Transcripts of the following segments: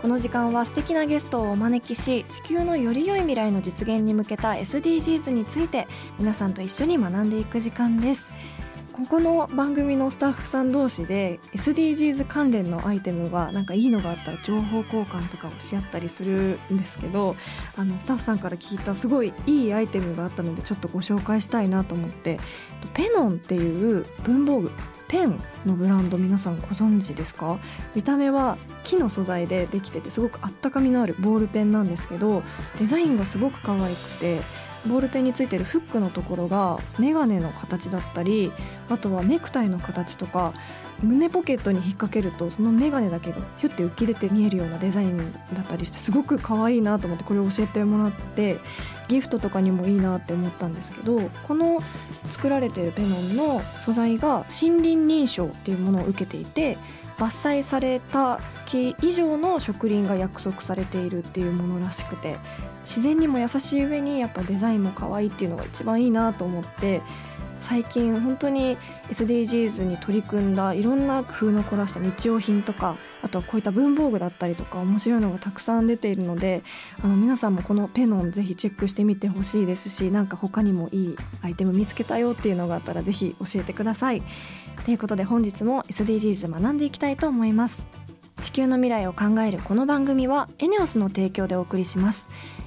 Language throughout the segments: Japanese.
この時間は素敵なゲストをお招きし地球のより良い未来の実現に向けた SDGs について皆さんと一緒に学んでいく時間です。ここの番組のスタッフさん同士で SDGs 関連のアイテムがなんかいいのがあったら情報交換とかをし合ったりするんですけどあのスタッフさんから聞いたすごいいいアイテムがあったのでちょっとご紹介したいなと思って。ペノンっていう文房具ペンのブランド皆さんご存知ですか？見た目は木の素材でできててすごくあったかみのあるボールペンなんですけどデザインがすごく可愛くてボールペンについてるフックのところがメガネの形だったりあとはネクタイの形とか胸ポケットに引っ掛けるとそのメガネだけがヒュッて浮き出て見えるようなデザインだったりしてすごく可愛いなと思ってこれを教えてもらってギフトとかにもいいなって思ったんですけどこの作られてるペノンの素材が森林認証っていうものを受けていて伐採された木以上の植林が約束されているっていうものらしくて自然にも優しい上にやっぱデザインも可愛いっていうのが一番いいなと思って最近本当に SDGs に取り組んだいろんな工夫の凝らした日用品とかあとはこういった文房具だったりとか面白いのがたくさん出ているのであの皆さんもこのペノンぜひチェックしてみてほしいですしなんか他にもいいアイテム見つけたよっていうのがあったらぜひ教えてください。ということで本日も SDGs 学んでいきたいと思います。地球の未来を考えるこの番組はエネオスの提供でお送りします。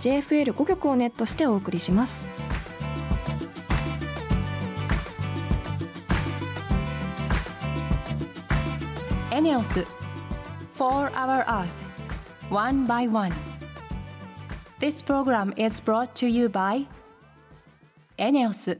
JFL5 曲をネットしてお送りします。エネオス4 Hour Earth One by One This program is brought to you by エネオス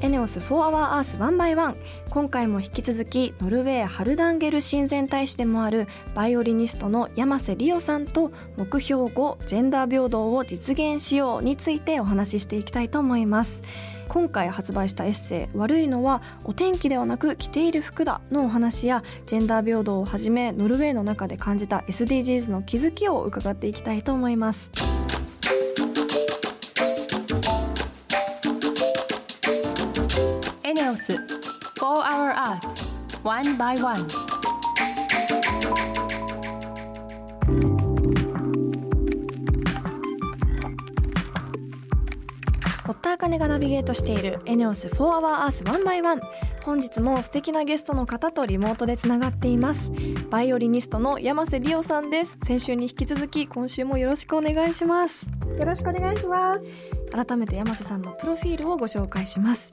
エネオス4 Hour Earth 1 by 1今回も引き続きノルウェーハルダンゲル親善大使でもあるバイオリニストの山瀬理央さんと目標5ジェンダー平等を実現しようについてお話ししていきたいと思います。今回発売したエッセイ「悪いのはお天気ではなく着ている服だ」のお話やジェンダー平等をはじめノルウェーの中で感じた SDGs の気づきを伺っていきたいと思います。エネオス4 Hour Earth One by One. 堀田茜がナビゲートしているエネオス4 Hour Earth 1 by 1本日も素敵なゲストの方とリモートでつながっています。バイオリニストの山瀬理央さんです。先週に引き続き今週もよろしくお願いします。よろしくお願いします。改めて山瀬さんのプロフィールをご紹介します。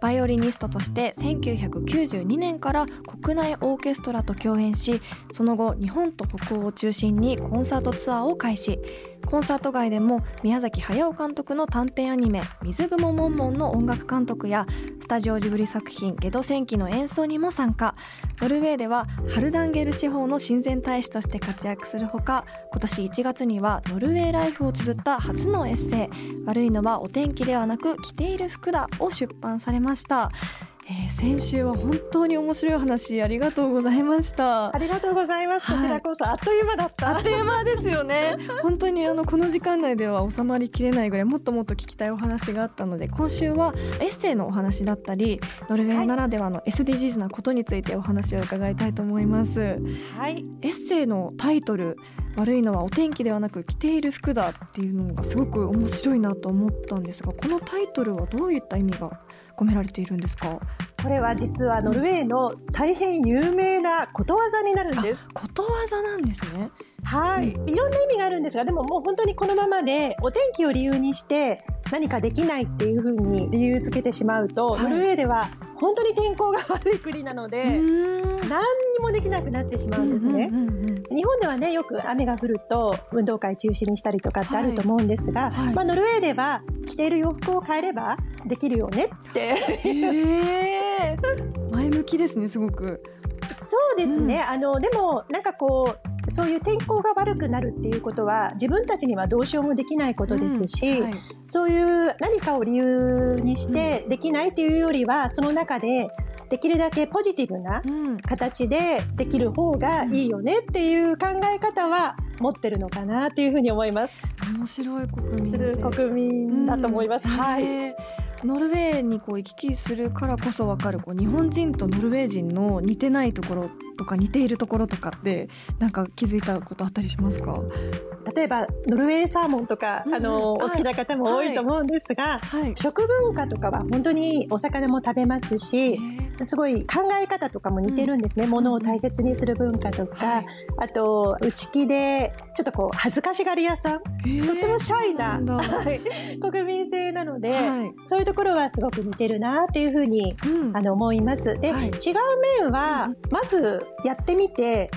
バイオリニストとして1992年から国内オーケストラと共演しその後日本と北欧を中心にコンサートツアーを開始。コンサート外でも宮崎駿監督の短編アニメ「水雲もんもん」の音楽監督やスタジオジブリ作品「ゲド戦記」の演奏にも参加。ノルウェーではハルダンゲル司法の親善大使として活躍するほか今年1月にはノルウェーライフを綴った初のエッセイ「悪いのはお天気ではなく着ている服だ」を出版されました。えー先週は本当に面白い話ありがとうございましたあ。りがとうございます。はいこちらこそあっという間だった。あっという間ですよね。本当にあのこの時間内では収まりきれないぐらいもっともっと聞きたいお話があったので今週はエッセイのお話だったりノルウェーならではの SDGs なことについてお話を伺いたいと思います。はい。エッセイのタイトル「悪いのはお天気ではなく着ている服だ」っていうのがすごく面白いなと思ったんですがこのタイトルはどういった意味が？込められているんですか？これは実はノルウェーの大変有名なことわざになるんです。ことわざなんですね。はい。いろんな意味があるんですが、でももう本当にこのままでお天気を理由にして何かできないっていうふうに理由付けてしまうと、はいノルウェーでは本当に天候が悪い国なので、うん何にもできなくなってしまうんですね。うんうんうんうん。日本ではねよく雨が降ると運動会中止にしたりとかってあると思うんですが、はいまあ、ノルウェーでは着ている洋服を変えればできるよねって。へえ。前向きですね、すごく。そうですね、あのでもなんかこうそういう天候が悪くなるっていうことは自分たちにはどうしようもできないことですし、うん。はい。そういう何かを理由にしてできないっていうよりはその中でできるだけポジティブなうん形でできる方がいいよねっていう考え方は持ってるのかなっていうふうに思います。面白い国民す性る国民だと思います。うんはい。ノルウェーにこう行き来するからこそわかるこう日本人とノルウェー人の似てないところとか似ているところとかってなんか気づいたことあったりしますか？例えばノルウェーサーモンとか、うんあの、はいお好きな方も多いと思うんですが、はい。食文化とかは本当にお魚も食べますし、すごい考え方とかも似てるんですね。物を大切にする文化とか、はいあと内気でちょっとこう恥ずかしがり屋さん、とってもシャイな、国民性なので、はい。そういうところはすごく似てるなっていうふうにうんあの思います。で、はい違う面は、まずやってみて変える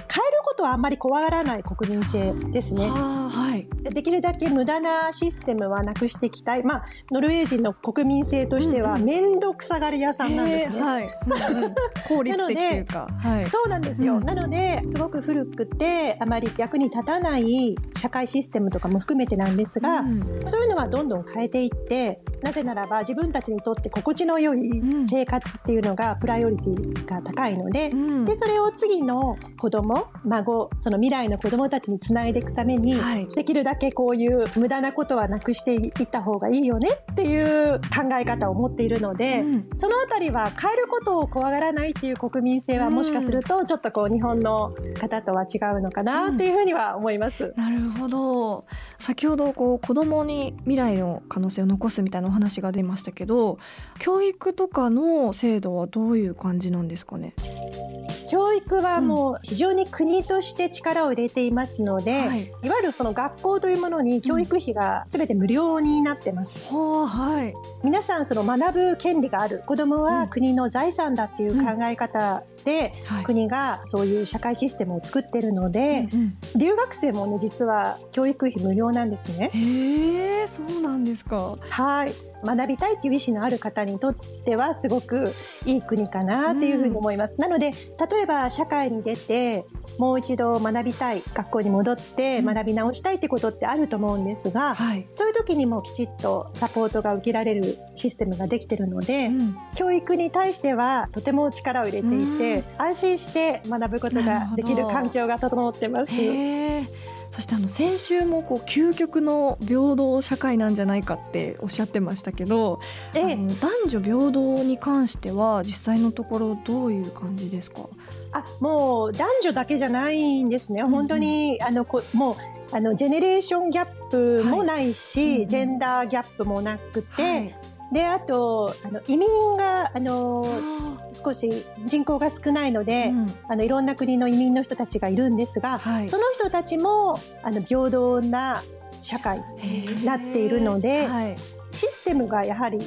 ことはあんまり怖がらない国民性ですね。はあはいできるだけ無駄なシステムはなくしていきたい。まあ、ノルウェー人の国民性としては面倒くさがり屋さんなんですね。はい。効率的というか。はい。そうなんですよ。うんなので、すごく古くて、あまり役に立たない社会システムとかも含めてなんですが、うんそういうのはどんどん変えていって、なぜならば自分たちにとって心地の良いうん。生活っていうのがプライオリティが高いので、うん。で、それを次の子供、孫、その未来の子供たちにつないでいくために、はい。できるだけこういう無駄なことはなくしていった方がいいよねっていう考え方を持っているので、うん。そのあたりは変えることを怖がらないっていう国民性はもしかするとちょっとこう日本の方とは違うのかなっていうふうには思います。なるほど。先ほどこう子供に未来の可能性を残すみたいなお話が出ましたけど教育とかの制度はどういう感じなんですかね？教育はもう非常に国として力を入れていますので、はい。い、わゆるその学校というものに教育費が全て無料になってます。はあはい。皆さんその学ぶ権利がある。子供は国の財産だっていう考え方で、はい。国がそういう社会システムを作ってるので、うんうん。留学生もね実は教育費無料なんですね。へえそうなんですか。はい学びたいっていう意思のある方にとってはすごくいい国かなっていうふうに思います。なので例えば社会に出てもう一度学びたい学校に戻ってうん。学び直したいってことってあると思うんですが、はい、そういう時にもきちっとサポートが受けられるシステムができてるので、うん。教育に対してはとても力を入れていて、安心して学ぶことができる環境が整ってます。そしてあの先週もこう究極の平等社会なんじゃないかっておっしゃってましたけど、ええ。男女平等に関しては実際のところどういう感じですか？あもう男女だけじゃないんですね、うんうん。本当にあのこもうあのジェネレーションギャップもないし、はい。うんうん。ジェンダーギャップもなくて、はいであとあの移民があのあ少し人口が少ないので、ーうん。あのいろんな国の移民の人たちがいるんですが、はい。その人たちもあの平等な社会になっているので、はい。システムがやはり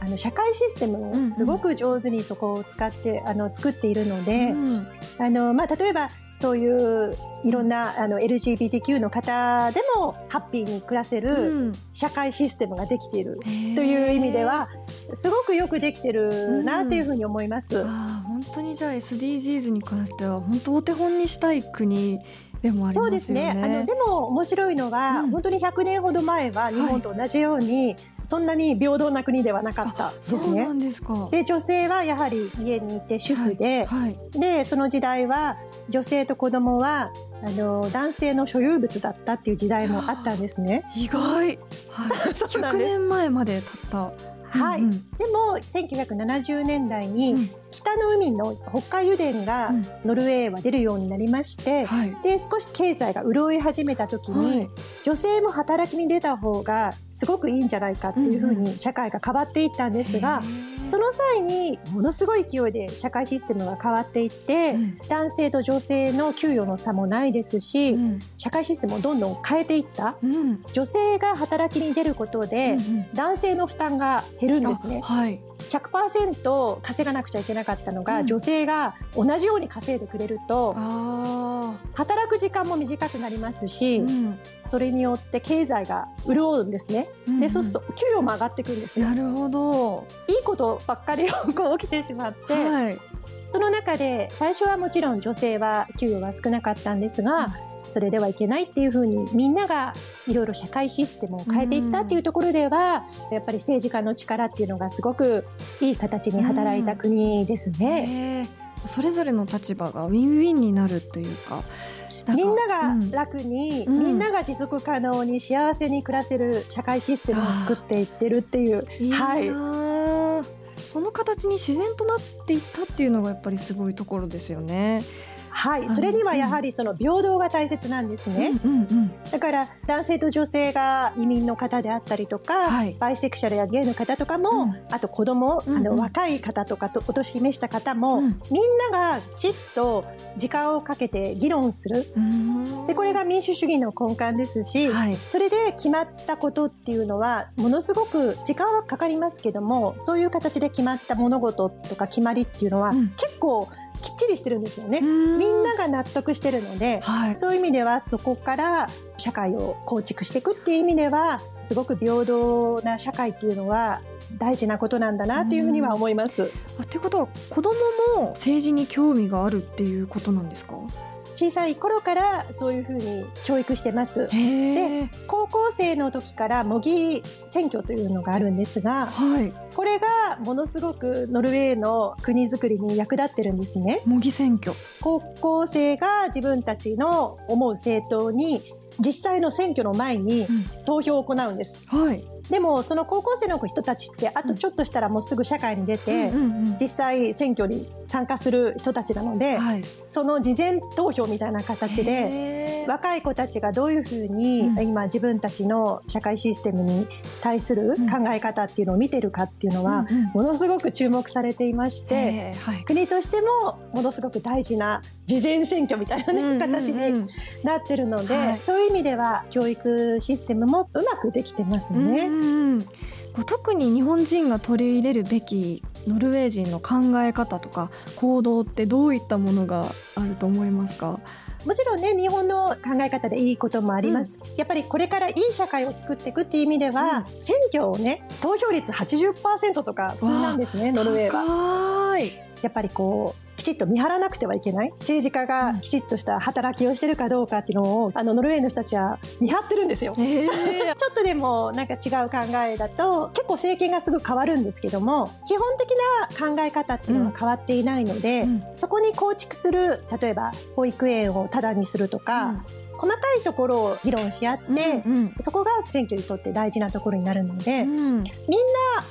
あの社会システムをすごく上手にそこを使って、あの作っているので、うんあのまあ、例えばそういういろんなあの LGBTQ の方でもハッピーに暮らせるうん。社会システムができているという意味ではすごくよくできてるなっていうふうに思います。あー本当にじゃあ SDGs に関しては本当お手本にしたい国でもね。そうですね。あのでも面白いのは、うん本当に100年ほど前は日本と同じように、そんなに平等な国ではなかったあですねそうな。んですか。で女性はやはり家にいて主婦で、はい、でその時代は女性と子供はあの男性の所有物だったっていう時代もあったんですね。意外。はい。そうなん100です年前まで経った。はいうんうんでも1970年代に、うん北の海の北海油田がうん。ノルウェーは出るようになりまして、はい。で少し経済が潤い始めた時に、はい。女性も働きに出た方がすごくいいんじゃないかっていうふうに社会が変わっていったんですが、その際にものすごい勢いで社会システムが変わっていって、うん。男性と女性の給与の差もないですし、うん。社会システムをどんどん変えていった。うん。女性が働きに出ることで、うんうん。男性の負担が減るんですね。あはい100%稼がなくちゃいけなかったのが、うん。女性が同じように稼いでくれるとあ働く時間も短くなりますーし、うん。それによって経済が潤うんですね、うんでそうすると給与も上がってくるんですよなるほど。いいことばっかりこう起きてしまって、はい。その中で最初はもちろん女性は給与が少なかったんですが、それではいけないっていうふうにみんながいろいろ社会システムを変えていったっていうところでは、やっぱり政治家の力っていうのがすごくいい形に働いた国ですね。それぞれの立場がウィンウィンになるというか。かみんなうん。が楽に、うん。みんなが持続可能に幸せに暮らせる社会システムを作っていってるっていう。いはい。あその形に自然となっていったっていうのがやっぱりすごいところですよね。はい、それにはやはりその平等が大切なんですね。だから男性と女性が移民の方であったりとか、はい。バイセクシャルやゲイの方とかも、うん。あと子供、うんうん。あの若い方とかとお年召した方も、うん。みんながきちっと時間をかけて議論する。うん。でこれが民主主義の根幹ですし、はい。それで決まったことっていうのはものすごく時間はかかりますけどもそういう形で決まった物事とか決まりっていうのは、うん。結構きっちりしてるんですよね。うんみんなが納得してるので、はいそういう意味ではそこから社会を構築していくっていう意味ではすごく平等な社会っていうのは大事なことなんだなっていうふうには思います。あということは子供も政治に興味があるっていうことなんですか？小さい頃からそういうふうに教育してます。へえ高校生の時から模擬選挙というのがあるんですが、はいこれがものすごくノルウェーの国づくりに役立ってるんですね。模擬選挙高校生が自分たちの思う政党に実際の選挙の前に投票を行うんです。はいでもその高校生の人たちってあとちょっとしたらもうすぐ社会に出て、実際選挙に参加する人たちなので、はい。その事前投票みたいな形で若い子たちがどういうふうにうん。今自分たちの社会システムに対する考え方っていうのを見てるかっていうのはものすごく注目されていまして国としてもものすごく大事な事前選挙みたいな、ね形うんうん。になってるので、はい。そういう意味では教育システムもうまくできてますね。うんうんうん。こう特に日本人が取り入れるべきノルウェー人の考え方とか行動ってどういったものがあると思いますか？もちろんね日本の考え方でいいこともあります、やっぱりこれからいい社会を作っていくっていう意味では、選挙をね投票率80%とか普通なんですねノルウェーは。やっぱりこうきちっと見張らなくてはいけない。政治家がきちっとした働きをしてるかどうかっていうのをあのノルウェーの人たちは見張ってるんですよ。へー。ちょっとでもなんか違う考えだと結構政権がすぐ変わるんですけども基本的な考え方っていうのは変わっていないので、うん。そこに構築する例えば保育園をタダにするとか、細かいところを議論し合って、うんうんそこが選挙にとって大事なところになるので、うん。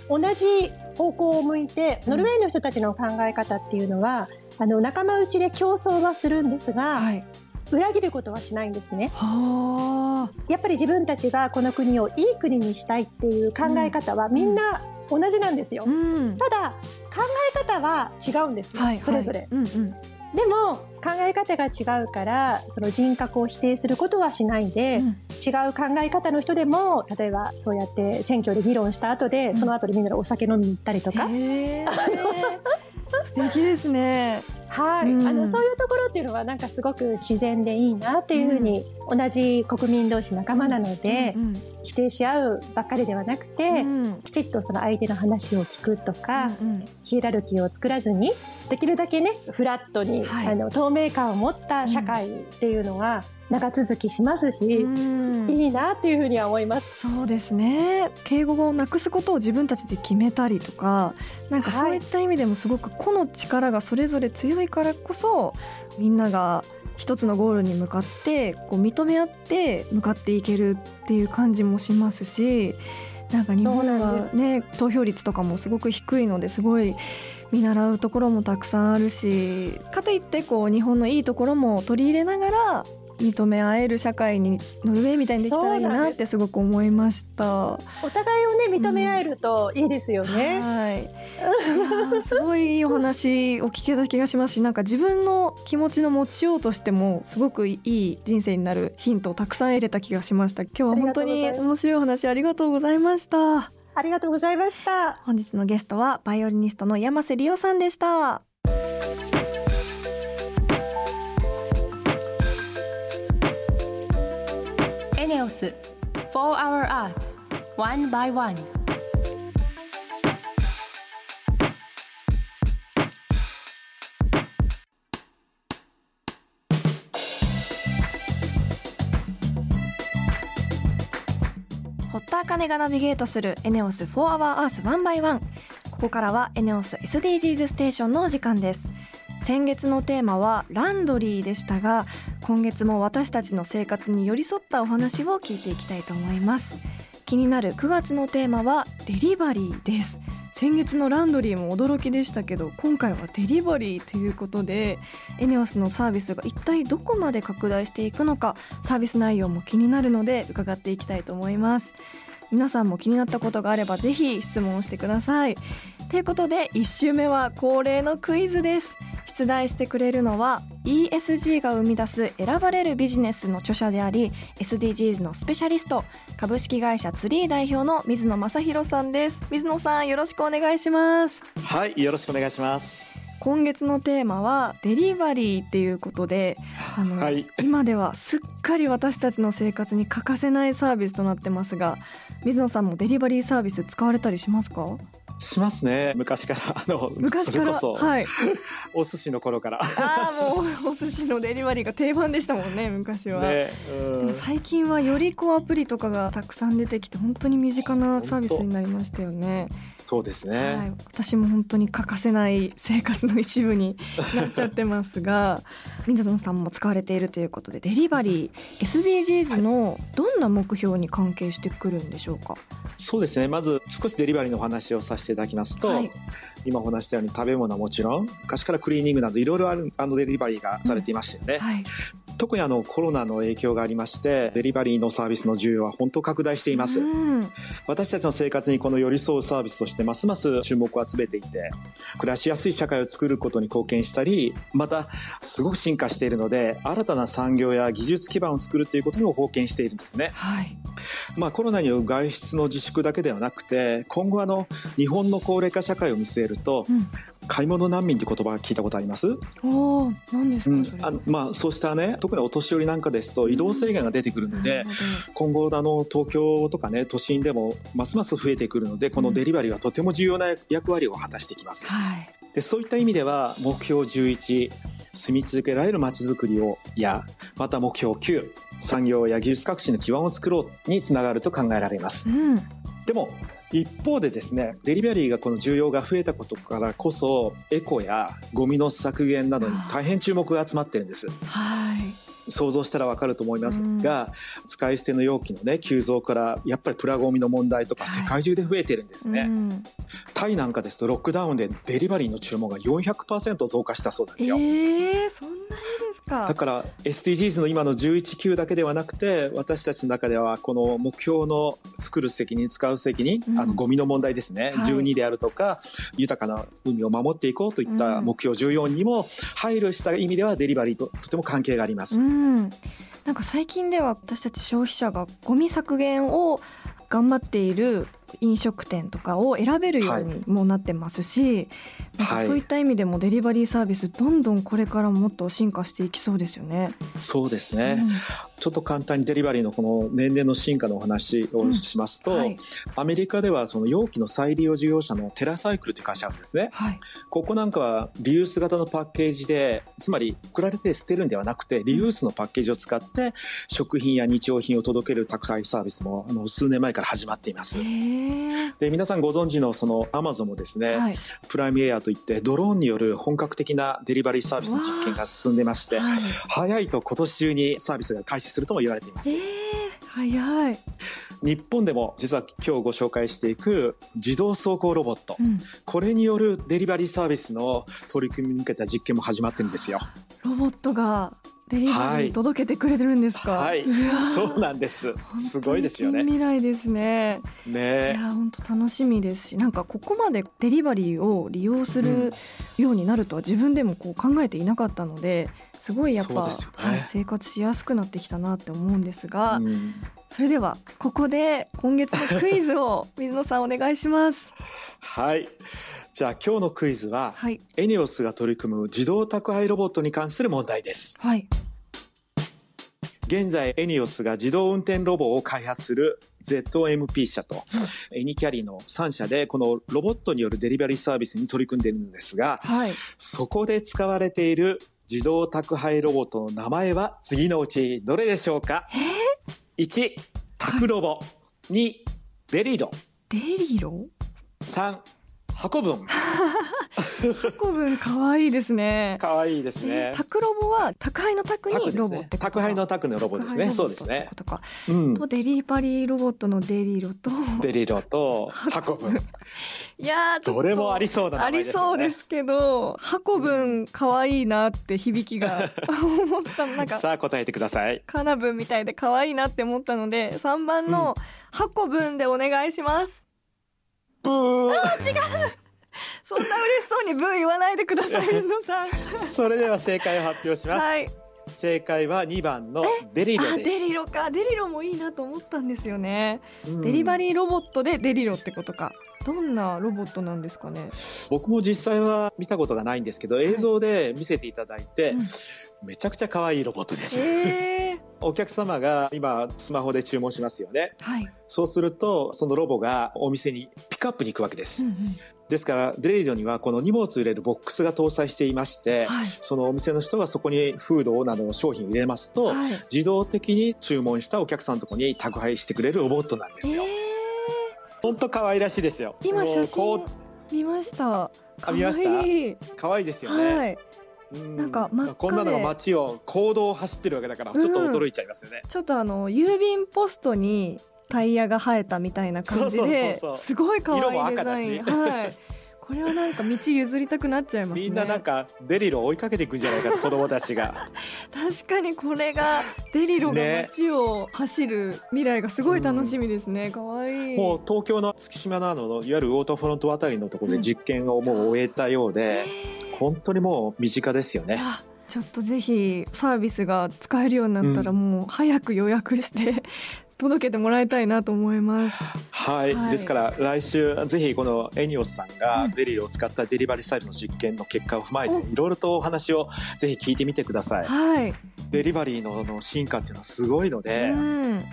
同じ方向を向いてノルウェーの人たちの考え方っていうのはあの仲間内で競争はするんですが、はい。裏切ることはしないんですね。はあ。やっぱり自分たちがこの国をいい国にしたいっていう考え方はみんな同じなんですよ。うん。ただ考え方は違うんですよ、はいそれぞれ。はいうんうんでも考え方が違うからその人格を否定することはしないで、うん。違う考え方の人でも例えばそうやって選挙で議論した後で、うん。その後でみんなでお酒飲みに行ったりとか、素敵ですね。はい、うん。あのそういうところっていうのはなんかすごく自然でいいなっていうふうに、同じ国民同士仲間なので、うん否定し合うばっかりではなくて、うん。きちっとその相手の話を聞くとか、うんヒエラルキーを作らずにできるだけねフラットに、はい。あの透明感を持った社会っていうのは長続きしますし、うん。いいなっていうふうには思います。そうですね。敬語をなくすことを自分たちで決めたりとかなんかはい。そういった意味でもすごく個の力がそれぞれ強いからこそみんなが一つのゴールに向かってこう認め合って向かっていけるっていう感じもしますしなんか日本はね投票率とかもすごく低いのですごい見習うところもたくさんあるしかといってこう日本のいいところも取り入れながら認め合える社会にノルウェーみたいにできたらいいなってすごく思いました。お互いをね認め合えるといいですよね。はい。いやーすごいいいお話を聞けた気がしますし、なんか自分の気持ちの持ちようとしてもすごくいい人生になるヒントをたくさん得れた気がしました。今日は本当に面白いお話ありがとうございました。ありがとうございました。本日のゲストはバイオリニストの山瀬理央さんでした。ス4 Hour Earth One by One. 堀田茜がナビゲートするエネオス4 Hour Earth One by One ここからはエネオス SDGs ステーションのお時間です。先月のテーマはランドリーでしたが今月も私たちの生活に寄り添ったお話を聞いていきたいと思います。気になる9月のテーマはデリバリーです。先月のランドリーも驚きでしたけど今回はデリバリーということでエネオスのサービスが一体どこまで拡大していくのかサービス内容も気になるので伺っていきたいと思います。皆さんも気になったことがあればぜひ質問してください。ということで1週目は恒例のクイズです。出題してくれるのは ESG が生み出す選ばれるビジネスの著者であり SDGs のスペシャリスト株式会社ツリー代表の水野正弘さんです。水野さんよろしくお願いします。はい、よろしくお願いします。今月のテーマはデリバリーっていうことであの、はい、今ではすっかり私たちの生活に欠かせないサービスとなってますが水野さんもデリバリーサービス使われたりしますか？しますね。昔から、あの、昔から。それこそ、はい。お寿司の頃から。ああもうお寿司のデリバリーが定番でしたもんね昔は、ね、最近はよりこうアプリとかがたくさん出てきて本当に身近なサービスになりましたよねそうですね。はい、私も本当に欠かせない生活の一部になっちゃってますが 水野さんも使われているということでデリバリー SDGs のどんな目標に関係してくるんでしょうか、そうですね。まず少しデリバリーのお話をさせていただきますと、はい今お話したように食べ物はもちろん、昔からクリーニングなどいろいろあるあのデリバリーがされていましてね。はい、特にあのコロナの影響がありまして、デリバリーのサービスの需要は本当拡大しています。うん。私たちの生活にこの寄り添うサービスとしてますます注目を集めていて暮らしやすい社会を作ることに貢献したりまたすごく進化しているので新たな産業や技術基盤を作るということにも貢献しているんですね、はい。まあ、コロナによる外出の自粛だけではなくて今後あの日本の高齢化社会を見据えるとうん、買い物難民という言葉聞いたことあります？おお何ですうんかそれ、あのまあ、そうしたね特にお年寄りなんかですと移動制限が出てくるので、なる今後あの東京とかね都心でもますます増えてくるのでこのデリバリーはとても重要な役割を果たしてきます。はい。でそういった意味では目標11住み続けられるまちづくりをやまた目標9産業や技術革新の基盤を作ろうにつながると考えられます。うん。でも一方でですねデリバリーがこの需要が増えたことからこそエコやゴミの削減などに大変注目が集まってるんです。はい想像したらわかると思いますが、使い捨ての容器のね急増からやっぱりプラゴミの問題とかはい。世界中で増えてるんですね、うん。タイなんかですとロックダウンでデリバリーの注文が400%増加したそうですよ、えー、そんなにですか？だから SDGs の今の11級だけではなくて私たちの中ではこの目標の作る責任使う責任、うん。あのゴミの問題ですね、はい。12であるとか豊かな海を守っていこうといったうん。目標14にも配慮した意味ではデリバリーととても関係があります、うん、なんか最近では私たち消費者がゴミ削減を頑張っている飲食店とかを選べるようにもなってますし、なんかはい。そういった意味でもデリバリーサービスどんどんこれからもっと進化していきそうですよね。そうですね、うん。ちょっと簡単にデリバリーのこの年々の進化のお話をしますと、はい。アメリカではその容器の再利用事業者のテラサイクルという会社があるんですね。はい。ここなんかはリユース型のパッケージで、つまり送られて捨てるんではなくて、リユースのパッケージを使って食品や日用品を届ける宅配サービスもあの数年前から始まっています。へーで、皆さんご存知のそのアマゾンもですね、はい。プライムエアといってドローンによる本格的なデリバリーサービスの実験が進んでまして、はい。早いと今年中にサービスが開始するとも言われています。えー早い、日本でも実は今日ご紹介していく自動走行ロボット、うん、これによるデリバリーサービスの取り組みに向けた実験も始まってるんですよ。ロボットがデリバリー届けてくれてるんですか？はい、うわーそうなんです。すごいですよね。近未来ですね。いねや本当楽しみですし、なんかここまでデリバリーを利用するようになるとは自分でもこう考えていなかったので、すごいやっぱ、ねはい、生活しやすくなってきたなって思うんですが、うんそれではここで今月のクイズを 水野さんお願いします。はい。じゃあ今日のクイズは、はいエニオスが取り組む自動宅配ロボットに関する問題です。はい現在エニオスが自動運転ロボを開発する ZMP 社と、エニキャリの3社でこのロボットによるデリバリーサービスに取り組んでいるんですが、はい。そこで使われている自動宅配ロボットの名前は次のうちどれでしょうか、?1、宅ロボ。2、デリロ。デリロ？3、箱分。コブン可愛いですね。かわいいですねえー。宅ロボは宅配の宅タクにロボって宅配の宅のロボですね。そうですね。とか。うん。とデリバリーロボットのデリロと。デリロと箱分。いやどれもありそうな名あり。そうですけど、箱分可愛いなって響きが 思ったなんかさあ答えてください。カナブンみたいで可愛いなって思ったので、3番の箱分でお願いします。ブーそんな嬉しそうにブー言わないでください、水野さん。それでは正解を発表します。はい。正解は2番のデリロあ、です。デリロか。デリロもいいなと思ったんですよね。うんデリバリーロボットでデリロってことか。どんなロボットなんですかね？僕も実際は見たことがないんですけど、映像で見せていただいて、うんめちゃくちゃ可愛いロボットです。えー、お客様が今スマホで注文しますよね。はい。そうすると、そのロボがお店にピックアップに行くわけです。うんうんですから、デリロにはこの荷物を入れるボックスが搭載していまして、はい。そのお店の人がそこにフードなどの商品を入れますと、はい。自動的に注文したお客さんのところに宅配してくれるロボットなんですよ。え本当可愛らしいですよ。今写真見ました。あ見ました？可愛いう可愛いですよね。はい。うなんか真っ赤でこんなのが街を公道を走ってるわけだから、ちょっと驚いちゃいますよね。ちょっとあの郵便ポストにタイヤが生えたみたいな感じですごい可愛いデザイン。はい。これはなんか道譲りたくなっちゃいますね。みんななんかデリロを追いかけていくんじゃないかと子供たちが。確かにこれがデリロがね街を走る未来がすごい楽しみですね。可愛いもう東京の月島などのいわゆるウォーターフロントあたりのところで実験をもう終えたようで、本当にもう身近ですよね。あちょっとぜひサービスが使えるようになったらうもう早く予約して 届けてもらいたいなと思います。はい、はいですから来週ぜひこのエニオスさんがうんデリロを使ったデリバリーサイトの実験の結果を踏まえておいろいろとお話をぜひ聞いてみてください。はい。デリバリーのの進化っていうのはすごいので、うん。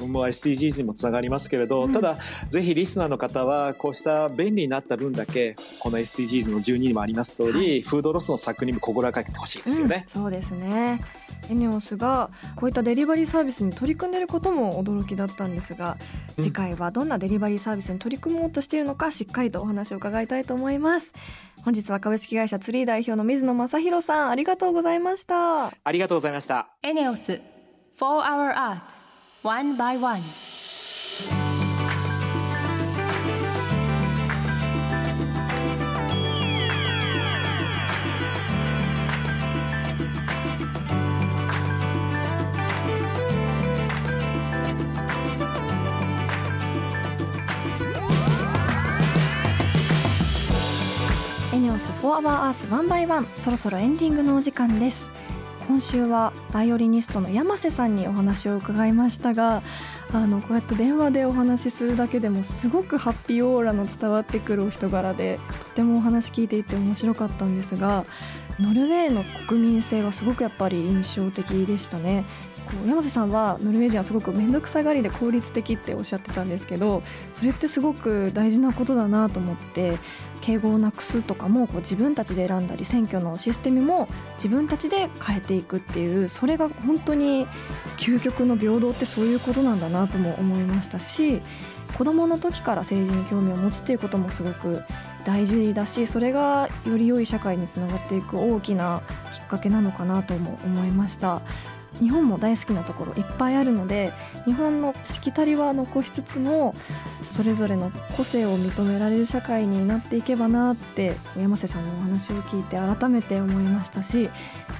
もう SDGs にもつながりますけれど、うん。ただぜひリスナーの方はこうした便利になった分だけこの SDGs の12にもあります通り、はい。フードロスの削減にも心がけてほしいですよね。うん、。そうですね。エネオスがこういったデリバリーサービスに取り組んでいることも驚きだったんですがうん。次回はどんなデリバリーサービスに取り組もうとしているのかしっかりとお話を伺いたいと思います。本日は株式会社ツリー代表の水野正弘さんありがとうございました。ありがとうございました。エネオス4 Hour Earth one by one. ENEOS FOR OUR EARTH ONE BY ONE そろそろエンディングのお時間です今週はバイオリニストの山瀬さんにお話を伺いましたがあのこうやって電話でお話しするだけでもすごくハッピーオーラの伝わってくるお人柄でとてもお話聞いていて面白かったんですがノルウェーの国民性はすごくやっぱり印象的でしたね。こう山瀬さんはノルウェー人はすごく面倒くさがりで効率的っておっしゃってたんですけどそれってすごく大事なことだなと思って敬語をなくすとかもこう自分たちで選んだり選挙のシステムも自分たちで変えていくっていうそれが本当に究極の平等ってそういうことなんだなとも思いましたし子どもの時から政治に興味を持つっていうこともすごく大事だしそれがより良い社会につながっていく大きなきっかけなのかなとも思いました。日本も大好きなところいっぱいあるので日本のしきたりは残しつつもそれぞれの個性を認められる社会になっていけばなって山瀬さんのお話を聞いて改めて思いましたし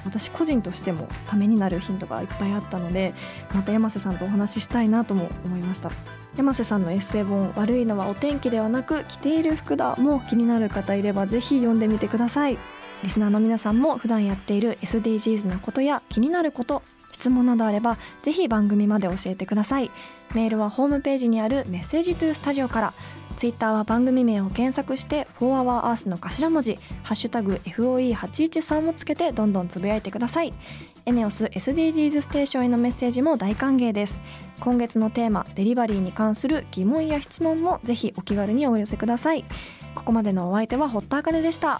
私個人としてもためになるヒントがいっぱいあったのでまた山瀬さんとお話ししたいなとも思いました。山瀬さんのエッセイ本「悪いのはお天気ではなく着ている服だ」も気になる方いればぜひ読んでみてください。リスナーの皆さんも普段やっている SDGs なことや気になること質問などあればぜひ番組まで教えてください。メールはホームページにあるメッセージトゥースタジオから。ツイッターは番組名を検索して「4HourEarth」の頭文字「ハッシュタグ #FOE813」をつけてどんどんつぶやいてください。エネオス SDGs ステーションへのメッセージも大歓迎です。今月のテーマデリバリーに関する疑問や質問もぜひお気軽にお寄せください。ここまでのお相手は堀田茜でした。